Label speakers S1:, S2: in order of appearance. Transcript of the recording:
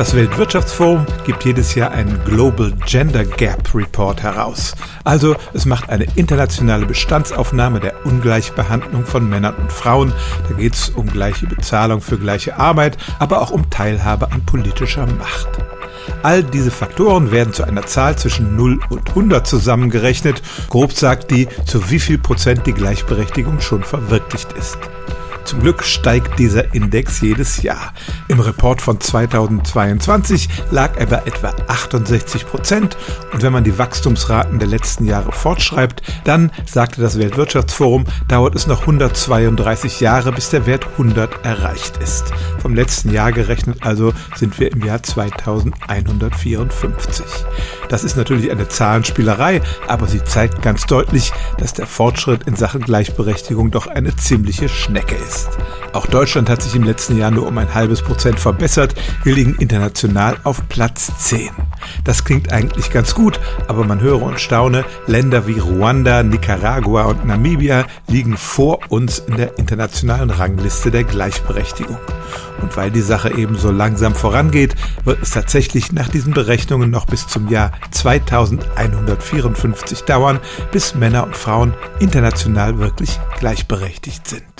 S1: Das Weltwirtschaftsforum gibt jedes Jahr einen Global Gender Gap Report heraus. Also es macht eine internationale Bestandsaufnahme der Ungleichbehandlung von Männern und Frauen. Da geht es um gleiche Bezahlung für gleiche Arbeit, aber auch um Teilhabe an politischer Macht. All diese Faktoren werden zu einer Zahl zwischen 0 und 100 zusammengerechnet. Grob sagt die, zu wie viel Prozent die Gleichberechtigung schon verwirklicht ist. Zum Glück steigt dieser Index jedes Jahr. Im Report von 2022 lag er bei etwa 68 Prozent und wenn man die Wachstumsraten der letzten Jahre fortschreibt, dann, sagte das Weltwirtschaftsforum, dauert es noch 132 Jahre, bis der Wert 100 erreicht ist. Vom letzten Jahr gerechnet also sind wir im Jahr 2154. Das ist natürlich eine Zahlenspielerei, aber sie zeigt ganz deutlich, dass der Fortschritt in Sachen Gleichberechtigung doch eine ziemliche Schnecke ist ist. Auch Deutschland hat sich im letzten Jahr nur um ein halbes Prozent verbessert. Wir liegen international auf Platz 10. Das klingt eigentlich ganz gut, aber man höre und staune, Länder wie Ruanda, Nicaragua und Namibia liegen vor uns in der internationalen Rangliste der Gleichberechtigung. Und weil die Sache eben so langsam vorangeht, wird es tatsächlich nach diesen Berechnungen noch bis zum Jahr 2154 dauern, bis Männer und Frauen international wirklich gleichberechtigt sind.